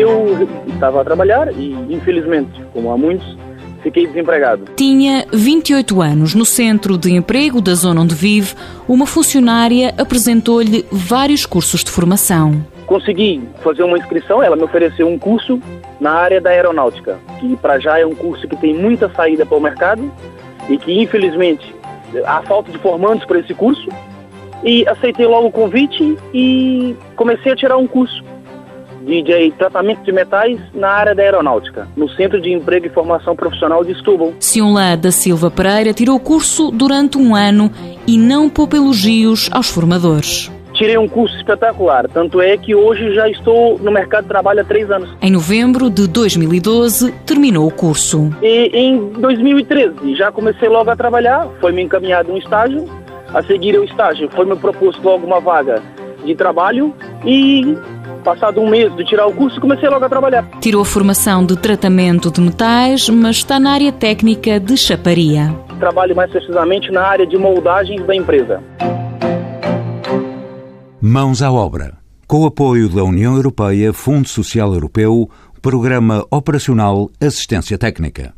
Eu estava a trabalhar e, infelizmente, como há muitos, fiquei desempregado. Tinha 28 anos. No centro de emprego da zona onde vive, uma funcionária apresentou-lhe vários cursos de formação. Consegui fazer uma inscrição, ela me ofereceu um curso na área da aeronáutica, que para já é um curso que tem muita saída para o mercado e que, infelizmente, há falta de formandos para esse curso. E aceitei logo o convite e comecei a tirar um curso de tratamento de metais na área da aeronáutica, no Centro de Emprego e Formação Profissional de Setúbal. Sionlá da Silva Pereira tirou o curso durante um ano e não poupa elogios aos formadores. Tirei um curso espetacular, tanto é que hoje já estou no mercado de trabalho há três anos. Em novembro de 2012, terminou o curso. E em 2013 já comecei logo a trabalhar, foi-me encaminhado um estágio. A seguir o estágio foi-me proposto logo uma vaga de trabalho e Passado um mês de tirar o curso, comecei logo a trabalhar. Tirou a formação de tratamento de metais, mas está na área técnica de chaparia. Trabalho mais precisamente na área de moldagens da empresa. Mãos à obra. Com o apoio da União Europeia, Fundo Social Europeu, Programa Operacional Assistência Técnica.